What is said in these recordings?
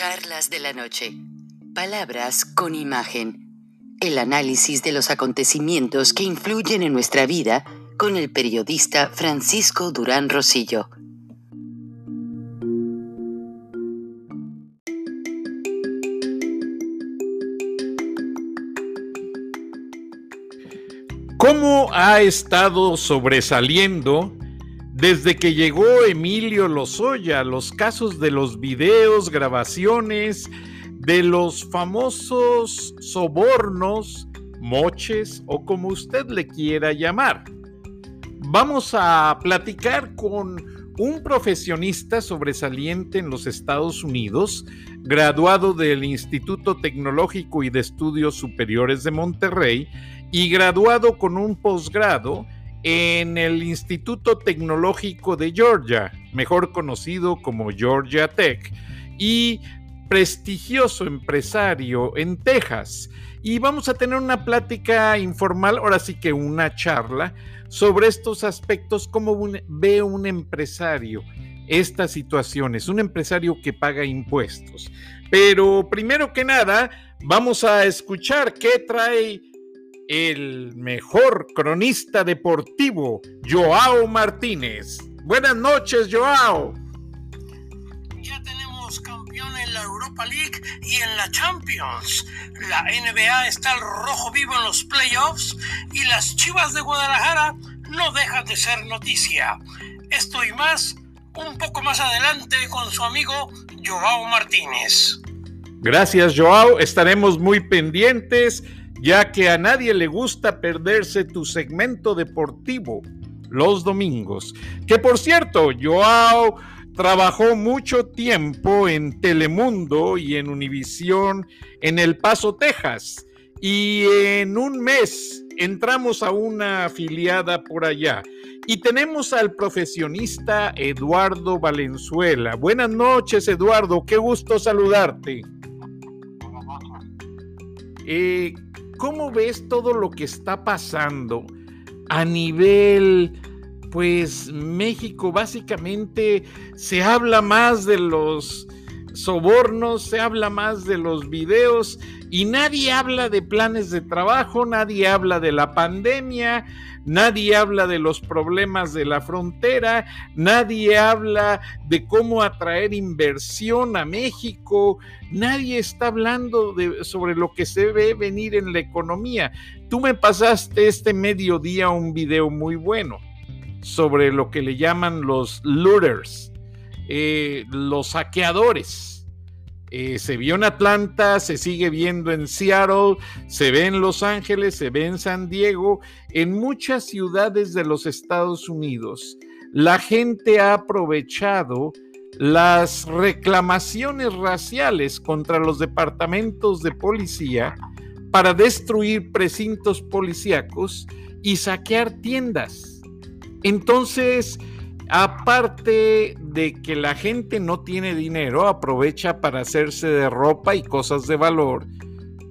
Charlas de la noche. Palabras con imagen. El análisis de los acontecimientos que influyen en nuestra vida con el periodista Francisco Durán Rosillo. ¿Cómo ha estado sobresaliendo desde que llegó Emilio Lozoya los casos de los videos, grabaciones, de los famosos sobornos, moches o como usted le quiera llamar? Vamos a platicar con un profesionista sobresaliente en los Estados Unidos, graduado del Instituto Tecnológico y de Estudios Superiores de Monterrey y graduado con un posgrado en el Instituto Tecnológico de Georgia, mejor conocido como Georgia Tech, y prestigioso empresario en Texas. Y vamos a tener una plática informal, ahora sí que una charla, sobre estos aspectos, cómo ve un empresario estas situaciones, un empresario que paga impuestos. Pero primero que nada, vamos a escuchar qué trae el mejor cronista deportivo, Joao Martínez. Buenas noches, Joao. Ya tenemos campeón en la Europa League y en la Champions. La NBA está al rojo vivo en los playoffs y las Chivas de Guadalajara no dejan de ser noticia. Esto y más un poco más adelante con su amigo Joao Martínez. Gracias, Joao. Estaremos muy pendientes ya que a nadie le gusta perderse tu segmento deportivo los domingos. Que por cierto, Joao trabajó mucho tiempo en Telemundo y en Univisión en El Paso, Texas. Y en un mes entramos a una afiliada por allá. Y tenemos al profesionista Eduardo Valenzuela. Buenas noches, Eduardo. Qué gusto saludarte. Eh, ¿Cómo ves todo lo que está pasando a nivel, pues México básicamente se habla más de los sobornos, se habla más de los videos y nadie habla de planes de trabajo, nadie habla de la pandemia, nadie habla de los problemas de la frontera, nadie habla de cómo atraer inversión a México, nadie está hablando de, sobre lo que se ve venir en la economía. Tú me pasaste este mediodía un video muy bueno sobre lo que le llaman los looters, eh, los saqueadores eh, se vio en Atlanta, se sigue viendo en Seattle, se ve en Los Ángeles, se ve en San Diego, en muchas ciudades de los Estados Unidos. La gente ha aprovechado las reclamaciones raciales contra los departamentos de policía para destruir precintos policíacos y saquear tiendas. Entonces, Aparte de que la gente no tiene dinero, aprovecha para hacerse de ropa y cosas de valor.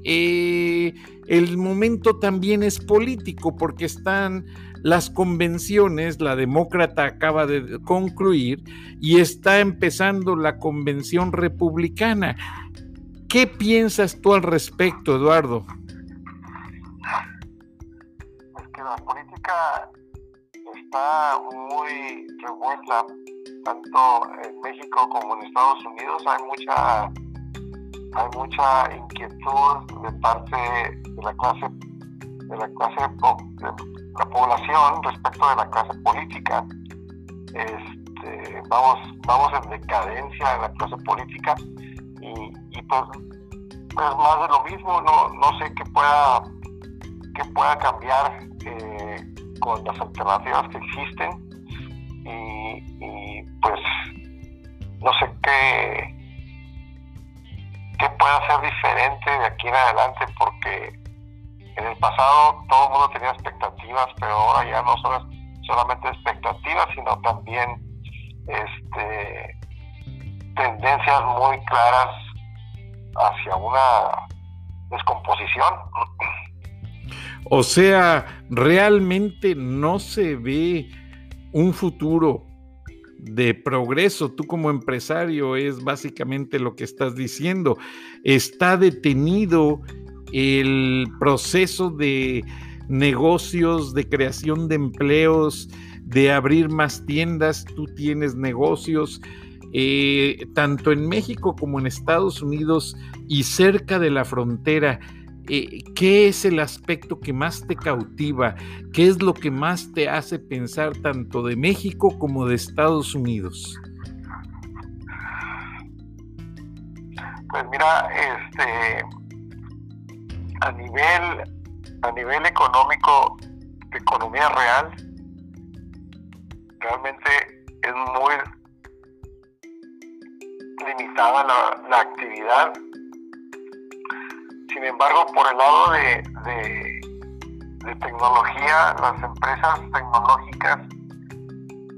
Eh, el momento también es político porque están las convenciones, la demócrata acaba de concluir y está empezando la convención republicana. ¿Qué piensas tú al respecto, Eduardo? Es que la política está muy revuelta, tanto en México como en Estados Unidos. Hay mucha, hay mucha inquietud de parte de la clase, de la clase, de la población respecto de la clase política. Este, vamos, vamos en decadencia en la clase política y, y pues, pues, más de lo mismo. No, no sé qué pueda, qué pueda cambiar. Eh, con las alternativas que existen y, pues no sé qué, qué pueda ser diferente de aquí en adelante porque en el pasado todo el mundo tenía expectativas, pero ahora ya no son solamente expectativas, sino también este, tendencias muy claras hacia una descomposición. O sea, realmente no se ve un futuro de progreso. Tú como empresario es básicamente lo que estás diciendo. Está detenido el proceso de negocios, de creación de empleos, de abrir más tiendas. Tú tienes negocios. Eh, tanto en México como en Estados Unidos y cerca de la frontera, eh, ¿qué es el aspecto que más te cautiva? ¿Qué es lo que más te hace pensar tanto de México como de Estados Unidos? Pues mira, este, a nivel, a nivel económico, de economía real, realmente es muy limitada la, actividad. Sin embargo, por el lado de, de, tecnología, las empresas tecnológicas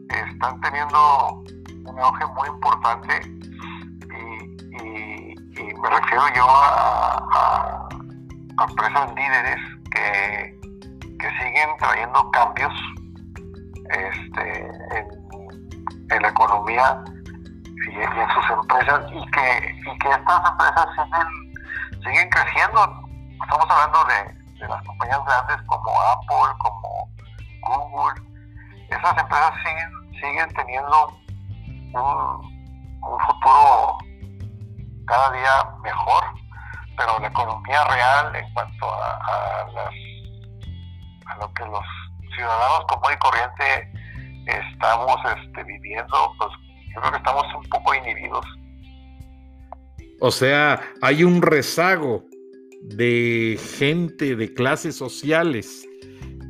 están teniendo un auge muy importante y, me refiero yo a, empresas líderes que, que, siguen trayendo cambios este, en, en la economía y, en sus empresas y que, y que estas empresas siguen, siguen creciendo. Estamos hablando de, las compañías grandes como Apple, como Google. Esas empresas siguen, siguen teniendo un, un futuro cada día mejor, pero la economía real en cuanto a, a, las, a lo que los ciudadanos común y corriente estamos este, viviendo, pues yo creo que estamos un poco inhibidos. O sea, hay un rezago de gente de clases sociales.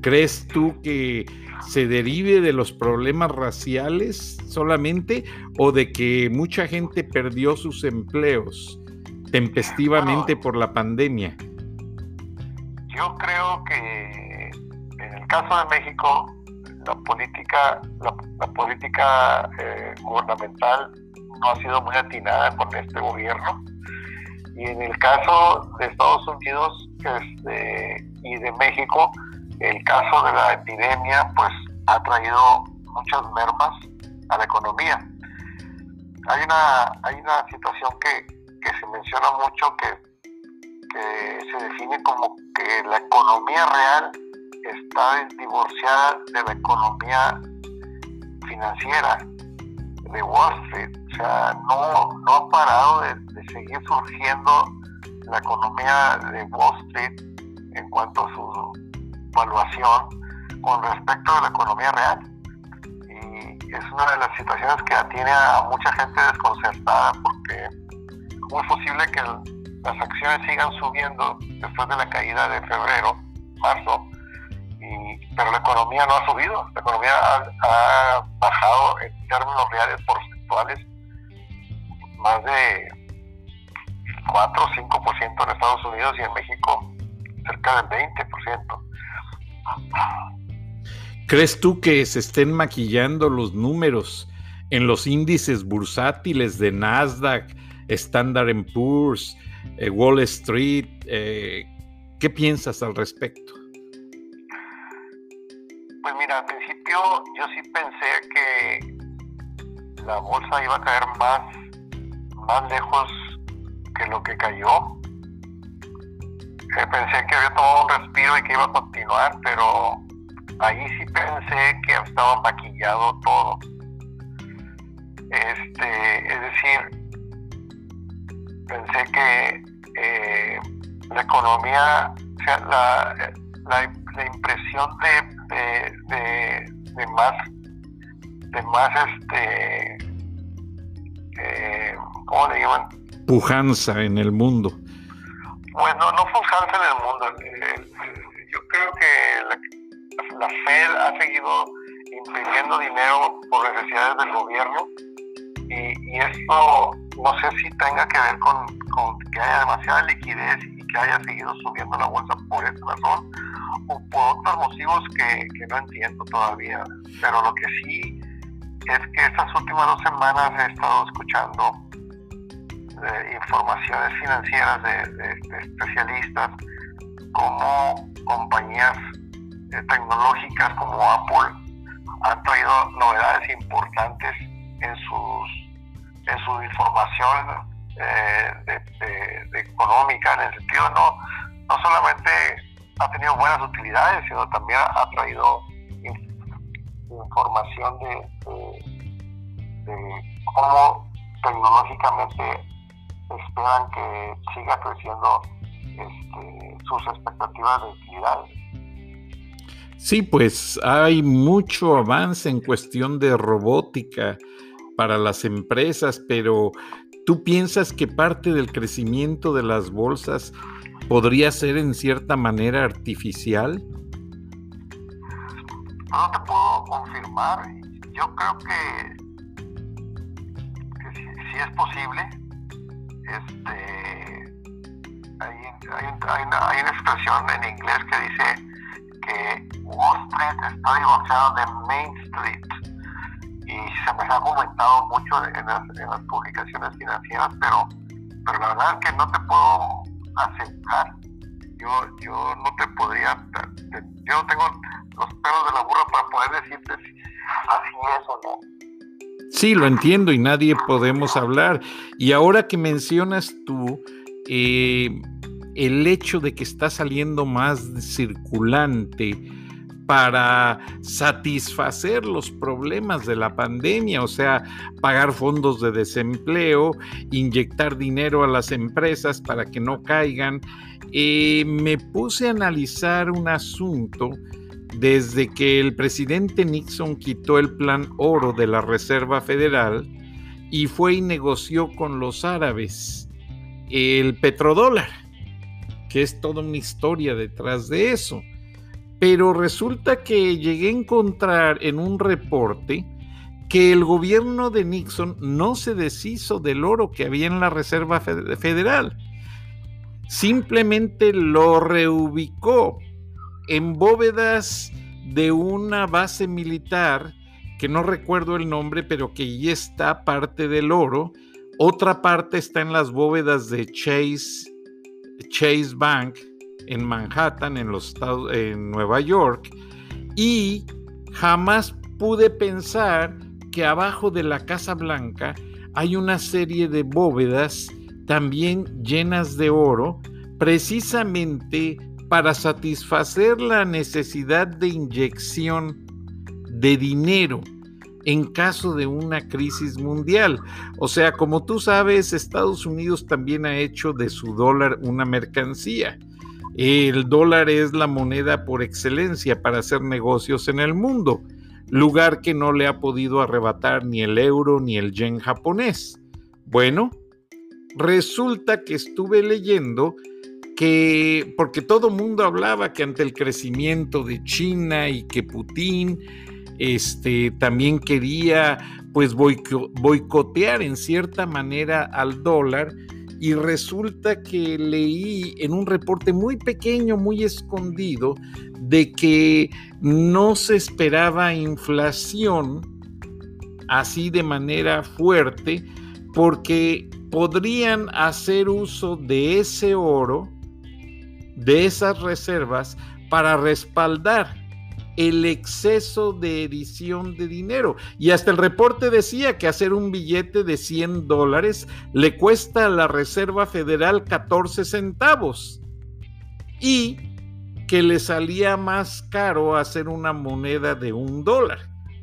¿Crees tú que se derive de los problemas raciales solamente o de que mucha gente perdió sus empleos tempestivamente por la pandemia? Yo creo que en el caso de México la política, la, política eh, gubernamental no ha sido muy atinada con este gobierno. Y en el caso de Estados Unidos este, y de México, el caso de la epidemia, pues ha traído muchas mermas a la economía. Hay una, hay una situación que, se menciona mucho que se define como que la economía real está divorciada de la economía financiera de Wall Street. O sea, no, no ha parado de, seguir surgiendo la economía de Wall Street en cuanto a su evaluación con respecto a la economía real. Y es una de las situaciones que tiene a mucha gente desconcertada porque ¿cómo es posible que las acciones sigan subiendo después de la caída de febrero, marzo, pero la economía no ha subido, la economía ha, bajado en términos reales porcentuales más de 4 o 5% en Estados Unidos y en México cerca del 20%. ¿Crees tú que se estén maquillando los números en los índices bursátiles de Nasdaq, Standard Poor's, eh, Wall Street? Eh, ¿Qué piensas al respecto? Pues mira, al principio yo sí pensé que la bolsa iba a caer más, más lejos que lo que cayó. Eh, pensé que había tomado un respiro y que iba a continuar, pero ahí sí pensé que estaba maquillado todo. Este, es decir, pensé que eh, la economía, o sea, la, la impresión de de, de, más de más este eh, ¿cómo le llaman? pujanza en el mundo bueno no pujanza en el mundo yo creo que la, Fed ha seguido imprimiendo dinero por necesidades del gobierno y, esto no sé si tenga que ver con, que haya demasiada liquidez y que haya seguido subiendo la bolsa por esa razón por otros motivos que, no entiendo todavía. Pero lo que sí es que estas últimas dos semanas he estado escuchando eh, informaciones financieras de, especialistas como compañías eh, tecnológicas como Apple han traído novedades importantes en sus en su información eh, de, económica en el sentido no no solamente ha tenido buenas utilidades sino también ha traído información de, de, cómo tecnológicamente esperan que siga creciendo este, sus expectativas de utilidades. Sí, pues hay mucho avance en cuestión de robótica para las empresas, pero ¿tú piensas que parte del crecimiento de las bolsas podría ser en cierta manera artificial? No te puedo confirmar. Yo creo que, si, es posible. Este, hay, hay, una, expresión en inglés que dice que Wall Street está divorciado de Main Street y se me ha comentado mucho en las, publicaciones financieras, pero, pero la verdad es que no te puedo aceptar. Yo, yo no te podría, yo no tengo los pelos de la burra para poder decirte si así es o no. Sí, lo entiendo y nadie podemos hablar. Y ahora que mencionas tú eh, el hecho de que está saliendo más circulante, para satisfacer los problemas de la pandemia, o sea, pagar fondos de desempleo, inyectar dinero a las empresas para que no caigan. Eh, me puse a analizar un asunto desde que el presidente Nixon quitó el plan oro de la Reserva Federal y fue y negoció con los árabes el petrodólar, que es toda una historia detrás de eso. Pero resulta que llegué a encontrar en un reporte que el gobierno de Nixon no se deshizo del oro que había en la Reserva Federal. Simplemente lo reubicó en bóvedas de una base militar que no recuerdo el nombre, pero que ya está parte del oro. Otra parte está en las bóvedas de Chase, Chase Bank, en Manhattan, en los Estados, en Nueva York, y jamás pude pensar que abajo de la Casa Blanca hay una serie de bóvedas también llenas de oro, precisamente para satisfacer la necesidad de inyección de dinero en caso de una crisis mundial. O sea, como tú sabes, Estados Unidos también ha hecho de su dólar una mercancía. El dólar es la moneda por excelencia para hacer negocios en el mundo, lugar que no le ha podido arrebatar ni el euro ni el yen japonés. Bueno, resulta que estuve leyendo que, porque todo mundo hablaba que ante el crecimiento de China y que Putin este, también quería pues boicotear en cierta manera al dólar, y resulta que leí en un reporte muy pequeño, muy escondido, de que no se esperaba inflación así de manera fuerte porque podrían hacer uso de ese oro, de esas reservas, para respaldar el exceso de edición de dinero. Y hasta el reporte decía que hacer un billete de 100 dólares le cuesta a la Reserva Federal 14 centavos. Y que le salía más caro hacer una moneda de un dólar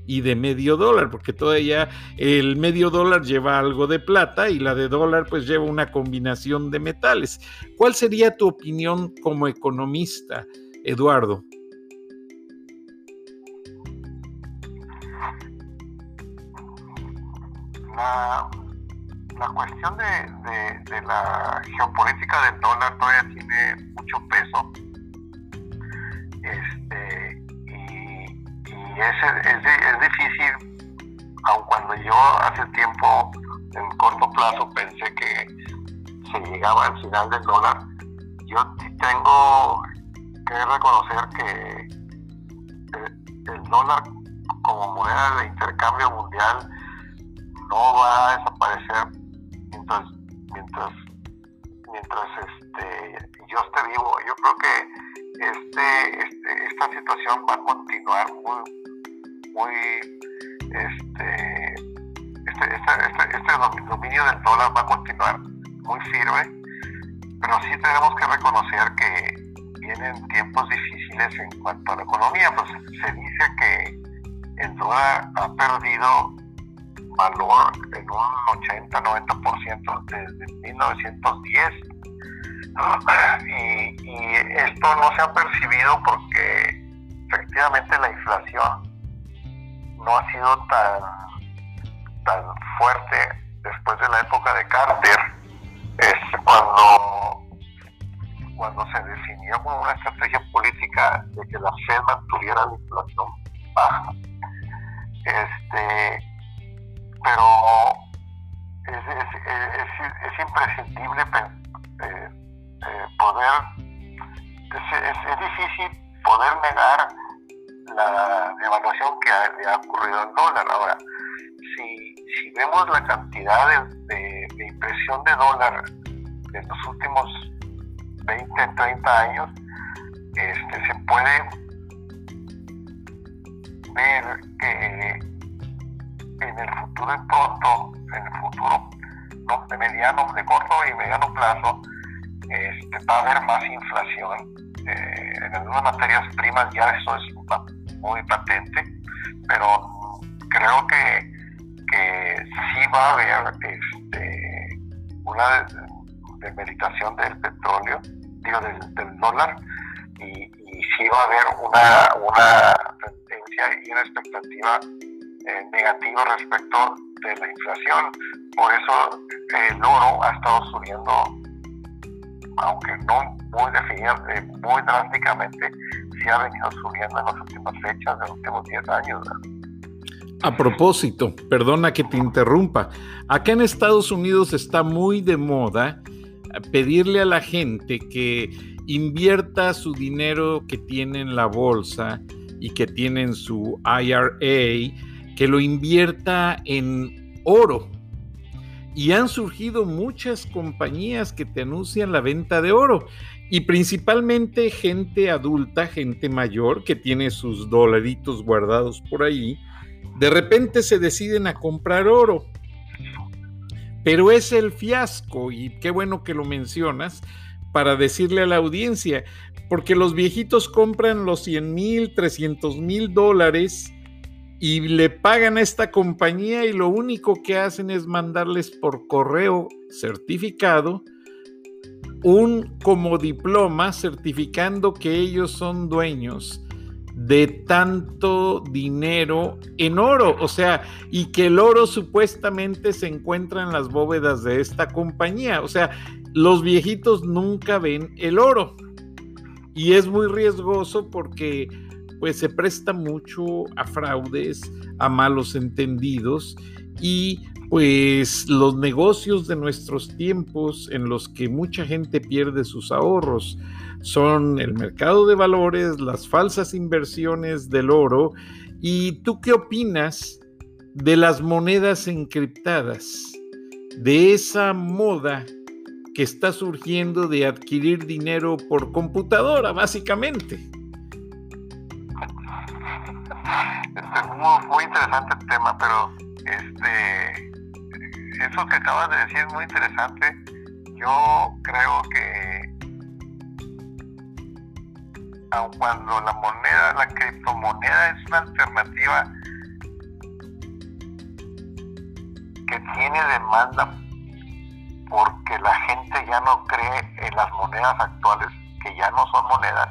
y de medio dólar, porque todavía el medio dólar lleva algo de plata y la de dólar pues lleva una combinación de metales. ¿Cuál sería tu opinión como economista, Eduardo? La, cuestión de, la geopolítica del dólar todavía tiene mucho peso. Este, y, es, es, es difícil, aun cuando yo hace tiempo, en corto plazo, pensé que se llegaba al final del dólar, yo tengo que reconocer que el, dólar como moneda de intercambio mundial no va a desaparecer mientras mientras mientras este yo esté vivo. Yo creo que este, este esta situación va a continuar muy muy este este, este, este, este dominio del dólar va a continuar muy firme pero sí tenemos que reconocer que vienen tiempos difíciles en cuanto a la economía, pues se dice que el dólar ha perdido valor en un 80-90% desde 1910. Y, y esto no se ha percibido porque efectivamente la inflación no ha sido tan, tan fuerte después de la época de Carter, es cuando cuando se definió como una estrategia política de que la Fed mantuviera la inflación baja. Este, pero es, es, imprescindible poder, es, difícil poder negar la devaluación que ha, ha ocurrido en dólar. Ahora, si, si vemos la cantidad de, de impresión de dólar en los últimos 20, 30 años, este, se puede ver que en el futuro pronto, en el futuro de mediano, de corto y mediano plazo, este, va a haber más inflación. Eh, en algunas materias primas ya eso es muy patente, pero creo que, que sí va a haber este, una meditación del petróleo del, dólar y, y, sí va a haber una, una tendencia y una expectativa eh, negativa respecto de la inflación. Por eso el oro ha estado subiendo, aunque no muy eh, muy drásticamente, sí ha venido subiendo en las últimas fechas, de los últimos 10 años. A propósito, perdona que te interrumpa, acá en Estados Unidos está muy de moda pedirle a la gente que invierta su dinero que tiene en la bolsa y que tiene en su IRA, que lo invierta en oro. Y han surgido muchas compañías que te anuncian la venta de oro y principalmente gente adulta, gente mayor que tiene sus dolaritos guardados por ahí, de repente se deciden a comprar oro pero es el fiasco, y qué bueno que lo mencionas, para decirle a la audiencia, porque los viejitos compran los 100 mil, 300 mil dólares y le pagan a esta compañía y lo único que hacen es mandarles por correo certificado un como diploma certificando que ellos son dueños de tanto dinero en oro, o sea, y que el oro supuestamente se encuentra en las bóvedas de esta compañía, o sea, los viejitos nunca ven el oro. Y es muy riesgoso porque pues se presta mucho a fraudes, a malos entendidos y pues los negocios de nuestros tiempos en los que mucha gente pierde sus ahorros, son el mercado de valores, las falsas inversiones del oro. ¿Y tú qué opinas de las monedas encriptadas? De esa moda que está surgiendo de adquirir dinero por computadora, básicamente. Este es muy, muy interesante el tema, pero este, eso que acabas de decir es muy interesante. Yo creo que aun cuando la moneda, la criptomoneda es una alternativa que tiene demanda porque la gente ya no cree en las monedas actuales que ya no son monedas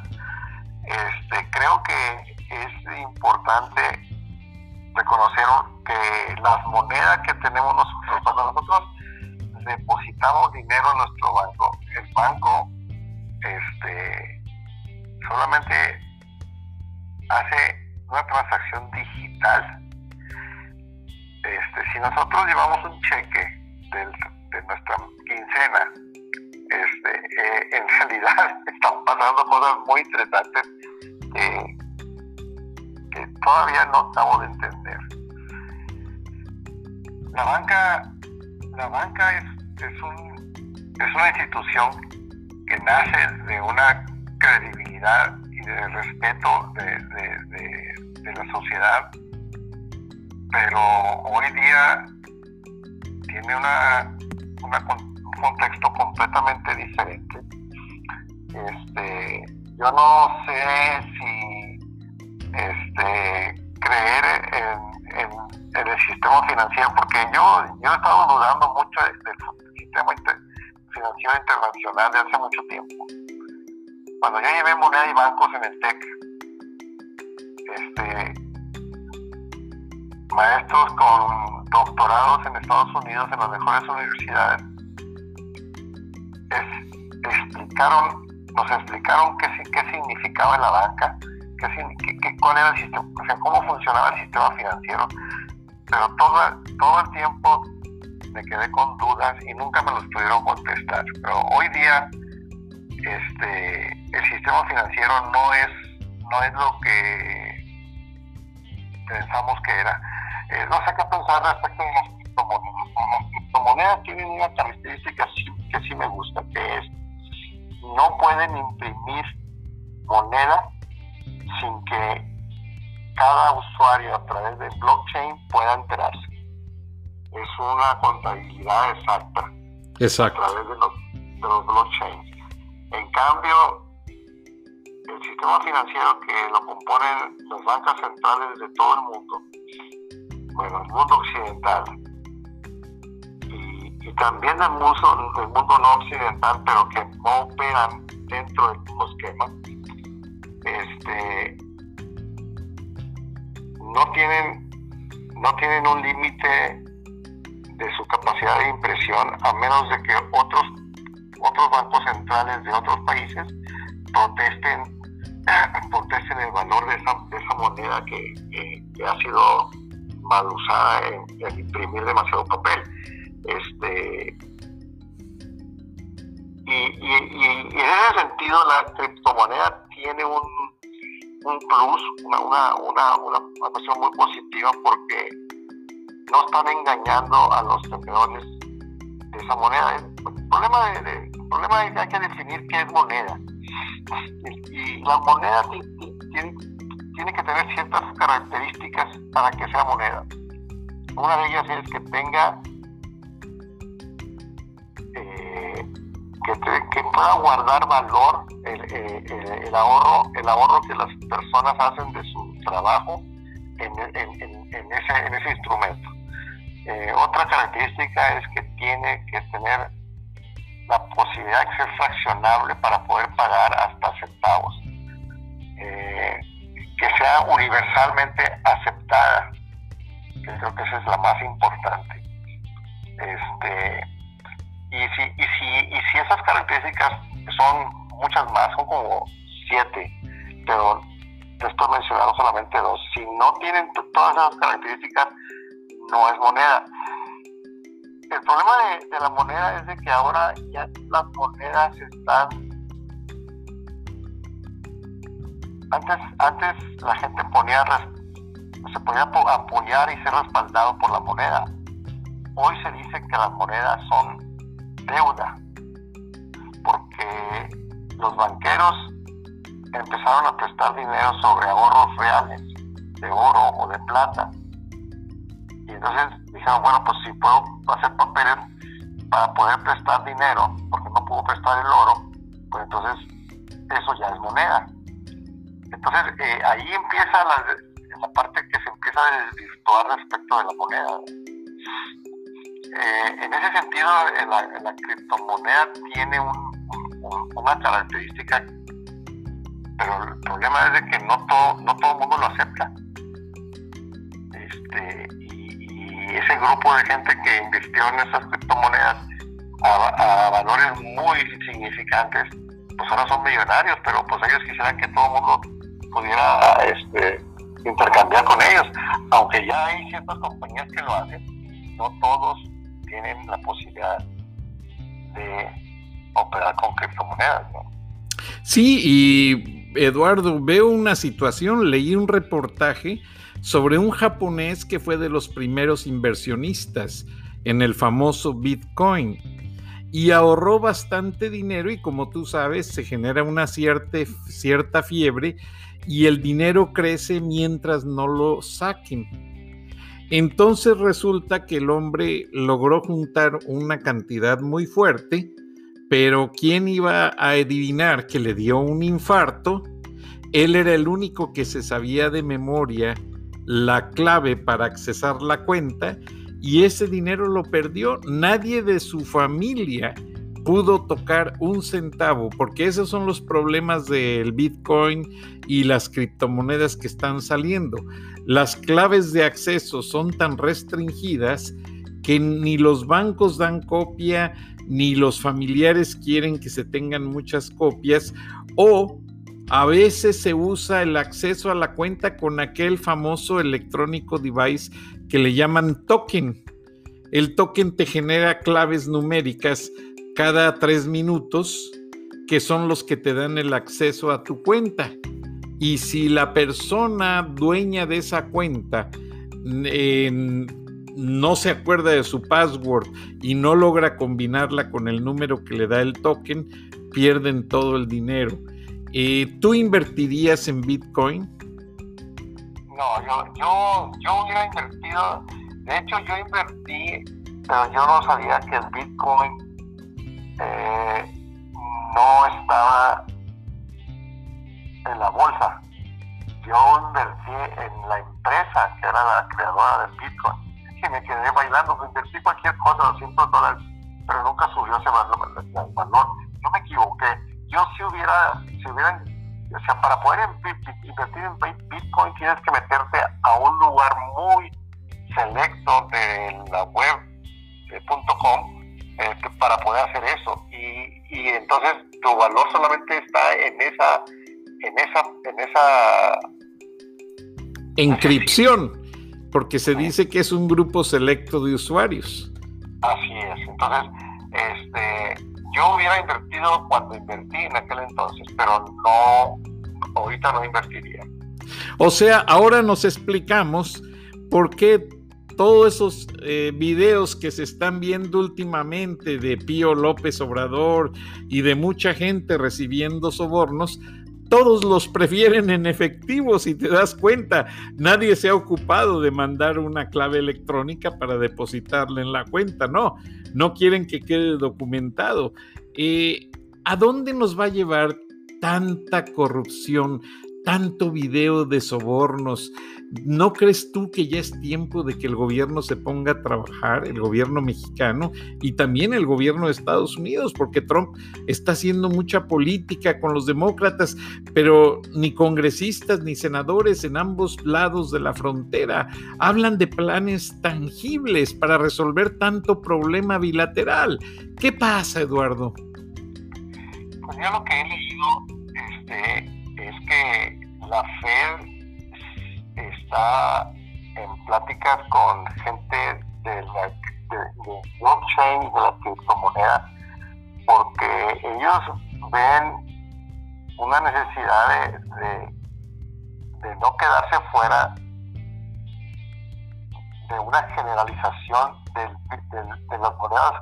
este creo que es importante reconocer que las monedas que tenemos nosotros cuando nosotros depositamos dinero en nuestro banco el banco este solamente hace una transacción incidental. Este, si nosotros llevamos un cheque de nuestra quincena, este, eh, en realidad están pasando cosas muy interesantes que, todavía no acabo de entender. La banca, la banca es, es, un, es una institución que nace de una credibilidad y de respeto de, la sociedad, pero hoy día tiene una, un contexto completamente diferente. Este, yo no sé si este, creer en, el sistema financiero, porque yo, yo he estado dudando mucho del, sistema financiero internacional de hace mucho tiempo. Cuando yo llevé moneda y bancos en el TEC, este, maestros con doctorados en Estados Unidos en las mejores universidades explicaron, nos explicaron qué, qué significaba la banca, qué, cómo funcionaba el sistema financiero, pero todo, todo el tiempo me quedé con dudas y nunca me los pudieron contestar. Pero hoy día este, el sistema financiero no es, no es lo que pensamos que era. Eh, no sé qué pensar respecto a las criptomonedas. Las criptomonedas tienen una característica que sí me gusta, que es no pueden imprimir moneda sin que cada usuario a través de blockchain pueda enterarse. Es una contabilidad exacta Exacto. a través de los, de los blockchains. En cambio, el sistema financiero que lo componen las bancas centrales de todo el mundo, bueno, el mundo occidental, y, también el mundo, el mundo no occidental, pero que no operan dentro del mismo esquema, este, no tienen, no tienen un límite de su capacidad de impresión a menos de que otros otros bancos centrales de otros países protesten protesten el valor de esa, moneda que, ha sido mal usada en, imprimir demasiado papel. Este, y, en ese sentido la criptomoneda tiene un, un plus, una, una, una, una, cuestión muy positiva porque no están engañando a los tenedores de esa moneda. El problema, de, problema es que hay que definir qué es moneda. Y, la moneda tiene, tiene que tener ciertas características para que sea moneda. Una de ellas es que tenga que, pueda guardar valor el, ahorro el ahorro que las personas hacen de su trabajo en, ese, en ese instrumento. Eh, otra característica es que tiene que tener la posibilidad de ser fraccionable para poder pagar hasta centavos. Eh, que sea universalmente aceptada, que creo que esa es la más importante. Este, y, si, y, si, y si esas características son muchas más, son como siete, pero te estoy mencionando solamente dos. Si no tienen todas esas características, no es moneda. El problema de, la moneda es de que ahora ya las monedas están antes antes la gente ponía se podía apoyar y ser respaldado por la moneda hoy se dice que las monedas son deuda porque los banqueros empezaron a prestar dinero sobre ahorros reales de oro o de plata. Y entonces dijeron bueno pues si puedo hacer papeles para poder prestar dinero porque no puedo prestar el oro pues entonces eso ya es moneda entonces eh, ahí empieza la, la parte que se empieza a desvirtuar respecto de la moneda eh, en ese sentido, la, criptomoneda tiene una característica, pero el problema es de que no todo, no todo el mundo lo acepta. Este, y, ese grupo de gente que invirtió en esas criptomonedas a, valores muy significantes, pues ahora son millonarios, pero pues ellos quisieran que todo el mundo pudiera este, intercambiar con ellos. Aunque ya hay ciertas compañías que lo hacen, no todos tienen la posibilidad de operar con criptomonedas. ¿no? Sí, y Eduardo, veo una situación, leí un reportaje sobre un japonés que fue de los primeros inversionistas en el famoso Bitcoin y ahorró bastante dinero y como tú sabes se genera una cierta, cierta fiebre y el dinero crece mientras no lo saquen. Entonces resulta que el hombre logró juntar una cantidad muy fuerte, pero ¿quién iba a adivinar que le dio un infarto? Él era el único que se sabía de memoria la clave para accesar la cuenta y ese dinero lo perdió. Nadie de su familia pudo tocar un centavo, porque esos son los problemas del Bitcoin y las criptomonedas que están saliendo. Las claves de acceso son tan restringidas que ni los bancos dan copia, ni los familiares quieren que se tengan muchas copias, o a veces se usa el acceso a la cuenta con aquel famoso electrónico device que le llaman token. El token te genera claves numéricas cada tres minutos que son los que te dan el acceso a tu cuenta. Y si la persona dueña de esa cuenta no se acuerda de su password y no logra combinarla con el número que le da el token, pierden todo el dinero. Eh, ¿Tú invertirías en Bitcoin? No, yo, yo, yo hubiera invertido, de hecho yo invertí, pero yo no sabía que el Bitcoin eh, no estaba en la bolsa. Yo invertí en la empresa que era la creadora del Bitcoin y me quedé bailando. Invertí cualquier cosa, 200 dólares, pero nunca subió ese valor. Yo me equivoqué. Yo si hubiera, si hubiera, o sea, para poder invertir en Bitcoin tienes que meterte a un lugar muy selecto de la web .com este, para poder hacer eso. Y, y entonces tu valor solamente está en esa, en esa, en esa encripción, porque se dice que es un grupo selecto de usuarios. Así es. Entonces, este, yo hubiera invertido cuando invertí en aquel entonces, pero no, ahorita no invertiría. O sea, ahora nos explicamos por qué todos esos eh, videos que se están viendo últimamente de Pío López Obrador y de mucha gente recibiendo sobornos, todos los prefieren en efectivo, si te das cuenta. Nadie se ha ocupado de mandar una clave electrónica para depositarla en la cuenta, no, no quieren que quede documentado. Eh, ¿A dónde nos va a llevar tanta corrupción, tanto video de sobornos? ¿No crees tú que ya es tiempo de que el gobierno se ponga a trabajar, el gobierno mexicano y también el gobierno de Estados Unidos? Porque Trump está haciendo mucha política con los demócratas, pero ni congresistas ni senadores en ambos lados de la frontera hablan de planes tangibles para resolver tanto problema bilateral. ¿Qué pasa, Eduardo? Pues yo lo que he leído este, es que la Fed está en pláticas con gente de la de, blockchain y de la criptomoneda porque ellos ven una necesidad de, de, no quedarse fuera de una generalización de, de las monedas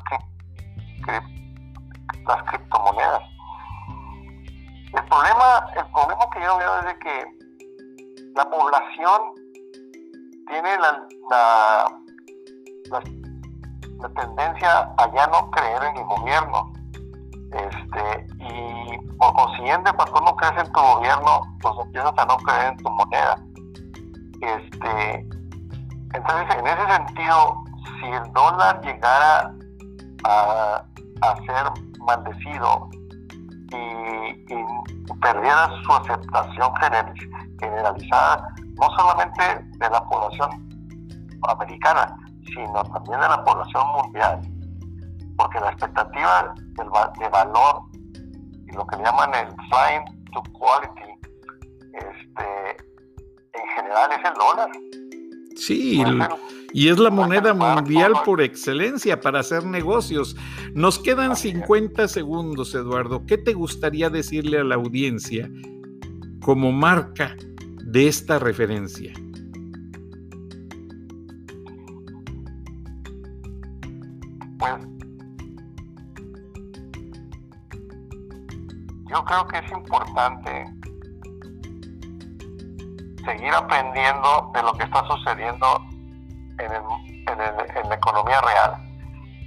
las criptomonedas el problema el problema que yo veo es de que la población tiene la, la, tendencia a ya no creer en el gobierno. Este, y por consiguiente, cuando uno crece en tu gobierno, pues empiezas a no creer en tu moneda. Este, entonces, en ese sentido, si el dólar llegara a, a ser maldecido y, perdiera su aceptación generalizada, no solamente de la población americana, sino también de la población mundial. Porque la expectativa del, de valor y lo que llaman el flying to quality, este, en general es el dólar. Sí, y es la moneda mundial por excelencia para hacer negocios. Nos quedan 50 segundos, Eduardo. ¿Qué te gustaría decirle a la audiencia como marca de esta referencia? Pues yo creo que es importante seguir aprendiendo de lo que está sucediendo en, en, la economía real.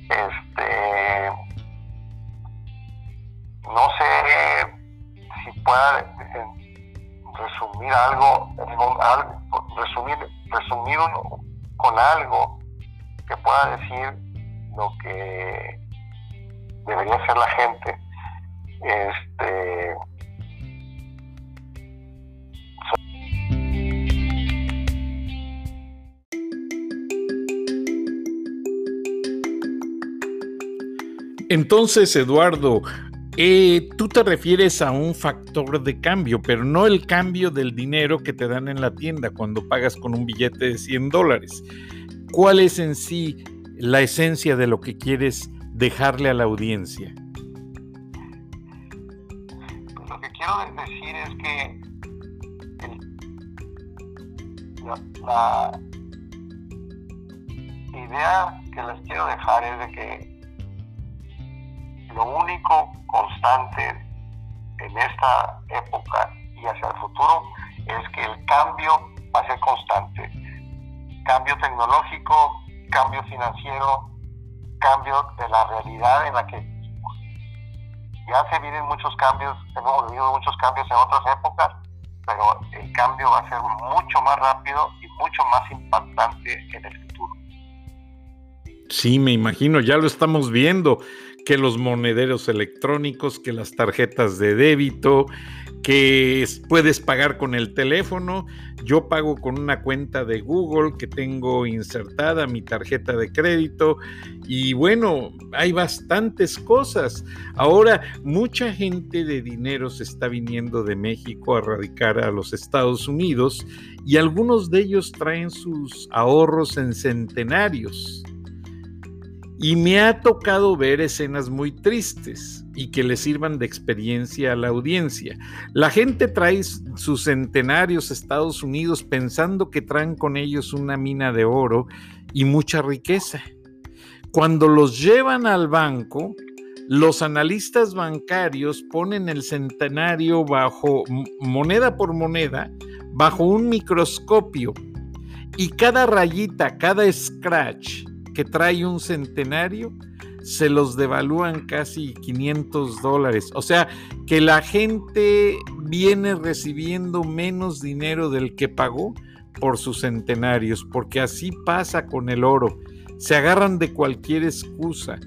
Este, no sé si pueda eh, resumir algo, resumir, resumir con algo Entonces, Eduardo, eh, tú te refieres a un factor de cambio, pero no el cambio del dinero que te dan en la tienda cuando pagas con un billete de 100 dólares. ¿Cuál es en sí la esencia de lo que quieres dejarle a la audiencia? Lo que quiero decir es que la idea que les quiero dejar es de que lo único constante en esta época y hacia el futuro es que el cambio va a ser constante. Cambio tecnológico, cambio financiero, cambio de la realidad en la que. Ya se vienen muchos cambios, hemos vivido muchos cambios en otras épocas, pero el cambio va a ser mucho más rápido y mucho más impactante en el futuro. Sí, me imagino, ya lo estamos viendo que los monederos electrónicos, que las tarjetas de débito, que puedes pagar con el teléfono. Yo pago con una cuenta de Google que tengo insertada mi tarjeta de crédito y bueno, hay bastantes cosas. Ahora, mucha gente de dinero se está viniendo de México a radicar a los Estados Unidos y algunos de ellos traen sus ahorros en centenarios. Y me ha tocado ver escenas muy tristes y que le sirvan de experiencia a la audiencia. La gente trae sus centenarios a Estados Unidos pensando que traen con ellos una mina de oro y mucha riqueza. Cuando los llevan al banco, los analistas bancarios ponen el centenario bajo moneda por moneda, bajo un microscopio y cada rayita, cada scratch que trae un centenario, se los devalúan casi 500 dólares. O sea, que la gente viene recibiendo menos dinero del que pagó por sus centenarios, porque así pasa con el oro. Se agarran de cualquier excusa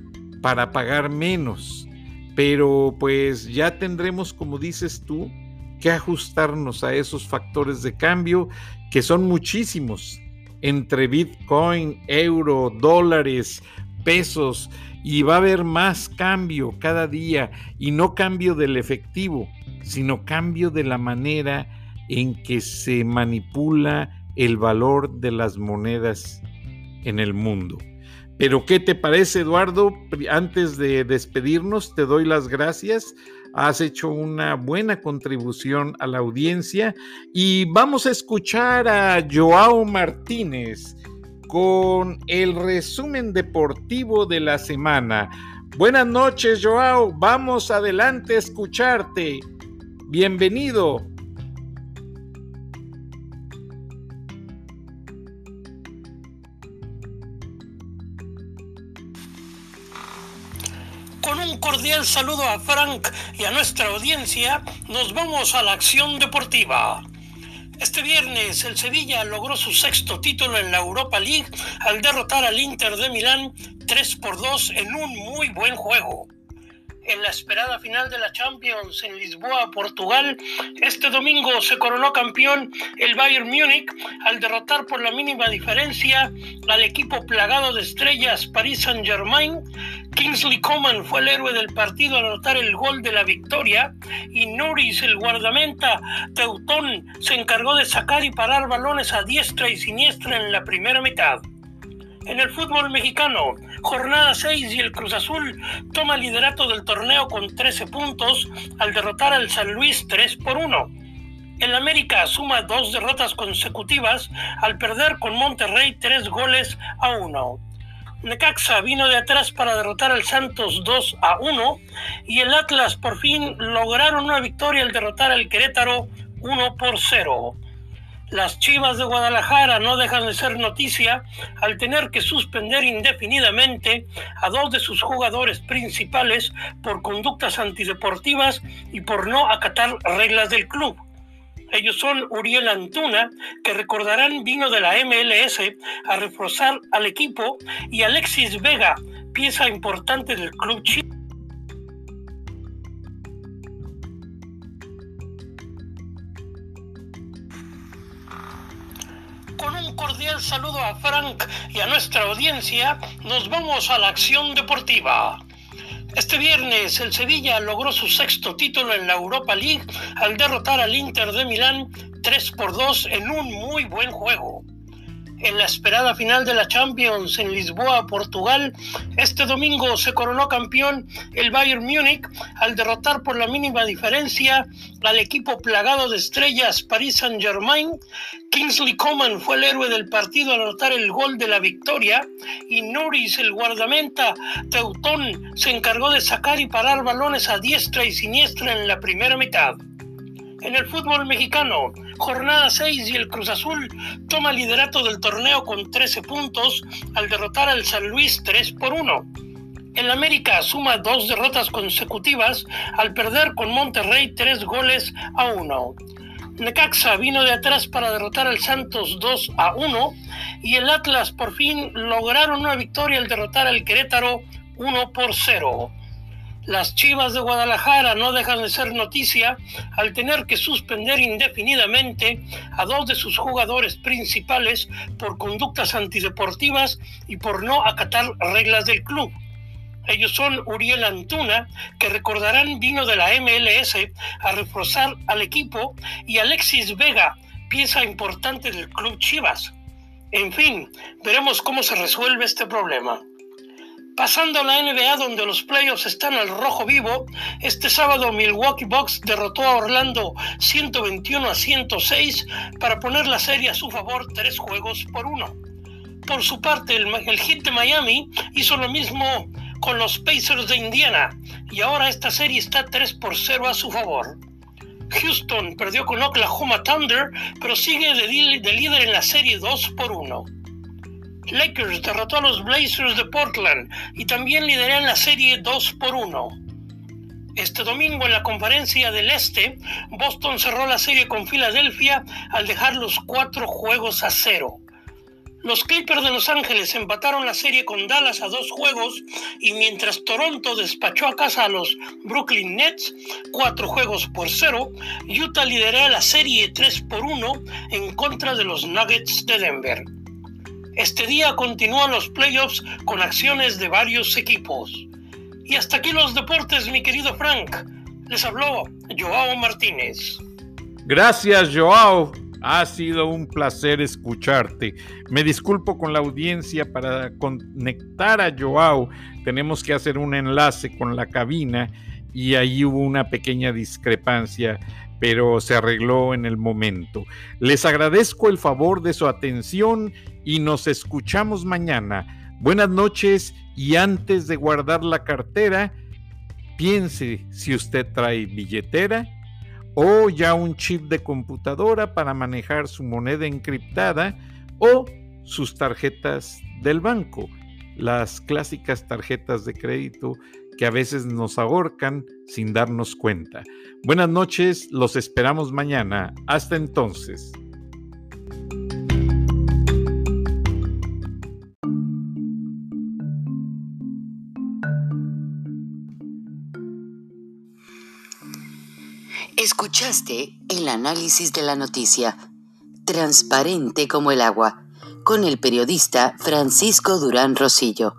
para pagar menos, pero pues ya tendremos, como dices tú, que ajustarnos a esos factores de cambio que son muchísimos entre Bitcoin, euro, dólares, pesos, y va a haber más cambio cada día, y no cambio del efectivo, sino cambio de la manera en que se manipula el valor de las monedas en el mundo. Pero ¿qué te parece, Eduardo? Antes de despedirnos, te doy las gracias has hecho una buena contribución a la audiencia y vamos a escuchar a Joao Martínez con el resumen deportivo de la semana. Buenas noches, Joao. Vamos adelante a escucharte. Bienvenido. Cordial saludo a Frank y a nuestra audiencia, nos vamos a la acción deportiva. Este viernes el Sevilla logró su sexto título en la Europa League al derrotar al Inter de Milán 3 por 2 en un muy buen juego. En la esperada final de la Champions en Lisboa, Portugal, este domingo se coronó campeón el Bayern Múnich al derrotar por la mínima diferencia al equipo plagado de estrellas Paris Saint-Germain Kingsley Coman fue el héroe del partido al anotar el gol de la victoria y Norris, el guardamenta teutón, se encargó de sacar y parar balones a diestra y siniestra en la primera mitad. En el fútbol mexicano, jornada 6 y el Cruz Azul toma liderato del torneo con 13 puntos al derrotar al San Luis 3 por 1. El América suma dos derrotas consecutivas al perder con Monterrey 3 goles a 1. Necaxa vino de atrás para derrotar al Santos 2 a 1 y el Atlas por fin lograron una victoria al derrotar al Querétaro 1 por 0. Las Chivas de Guadalajara no dejan de ser noticia al tener que suspender indefinidamente a dos de sus jugadores principales por conductas antideportivas y por no acatar reglas del club. Ellos son Uriel Antuna, que recordarán vino de la MLS a reforzar al equipo, y Alexis Vega, pieza importante del club chino. Con un cordial saludo a Frank y a nuestra audiencia, nos vamos a la acción deportiva. Este viernes el Sevilla logró su sexto título en la Europa League al derrotar al Inter de Milán 3 por 2 en un muy buen juego. En la esperada final de la Champions en Lisboa, Portugal, este domingo se coronó campeón el Bayern Múnich al derrotar por la mínima diferencia al equipo plagado de estrellas Paris Saint-Germain. Kingsley Coman fue el héroe del partido al anotar el gol de la victoria y Norris, el guardamenta teutón, se encargó de sacar y parar balones a diestra y siniestra en la primera mitad. En el fútbol mexicano, jornada 6 y el Cruz Azul toma liderato del torneo con 13 puntos al derrotar al San Luis 3 por 1. El América suma dos derrotas consecutivas al perder con Monterrey 3 goles a 1. Necaxa vino de atrás para derrotar al Santos 2 a 1 y el Atlas por fin lograron una victoria al derrotar al Querétaro 1 por 0. Las Chivas de Guadalajara no dejan de ser noticia al tener que suspender indefinidamente a dos de sus jugadores principales por conductas antideportivas y por no acatar reglas del club. Ellos son Uriel Antuna, que recordarán vino de la MLS a reforzar al equipo, y Alexis Vega, pieza importante del club Chivas. En fin, veremos cómo se resuelve este problema. Pasando a la NBA donde los playoffs están al rojo vivo, este sábado Milwaukee Bucks derrotó a Orlando 121 a 106 para poner la serie a su favor tres juegos por uno. Por su parte, el, el Heat de Miami hizo lo mismo con los Pacers de Indiana y ahora esta serie está 3 por 0 a su favor. Houston perdió con Oklahoma Thunder, pero sigue de, de líder en la serie 2 por 1. Lakers derrotó a los Blazers de Portland y también lideran la serie 2 por 1. Este domingo en la conferencia del Este, Boston cerró la serie con Filadelfia al dejar los cuatro juegos a cero. Los Clippers de Los Ángeles empataron la serie con Dallas a dos juegos y mientras Toronto despachó a casa a los Brooklyn Nets cuatro juegos por cero, Utah lideró la serie 3 por 1 en contra de los Nuggets de Denver. Este día continúan los playoffs con acciones de varios equipos. Y hasta aquí los deportes, mi querido Frank. Les habló Joao Martínez. Gracias, Joao. Ha sido un placer escucharte. Me disculpo con la audiencia para conectar a Joao. Tenemos que hacer un enlace con la cabina y ahí hubo una pequeña discrepancia pero se arregló en el momento. Les agradezco el favor de su atención y nos escuchamos mañana. Buenas noches y antes de guardar la cartera, piense si usted trae billetera o ya un chip de computadora para manejar su moneda encriptada o sus tarjetas del banco, las clásicas tarjetas de crédito que a veces nos ahorcan sin darnos cuenta. Buenas noches, los esperamos mañana. Hasta entonces. Escuchaste el análisis de la noticia, transparente como el agua, con el periodista Francisco Durán Rosillo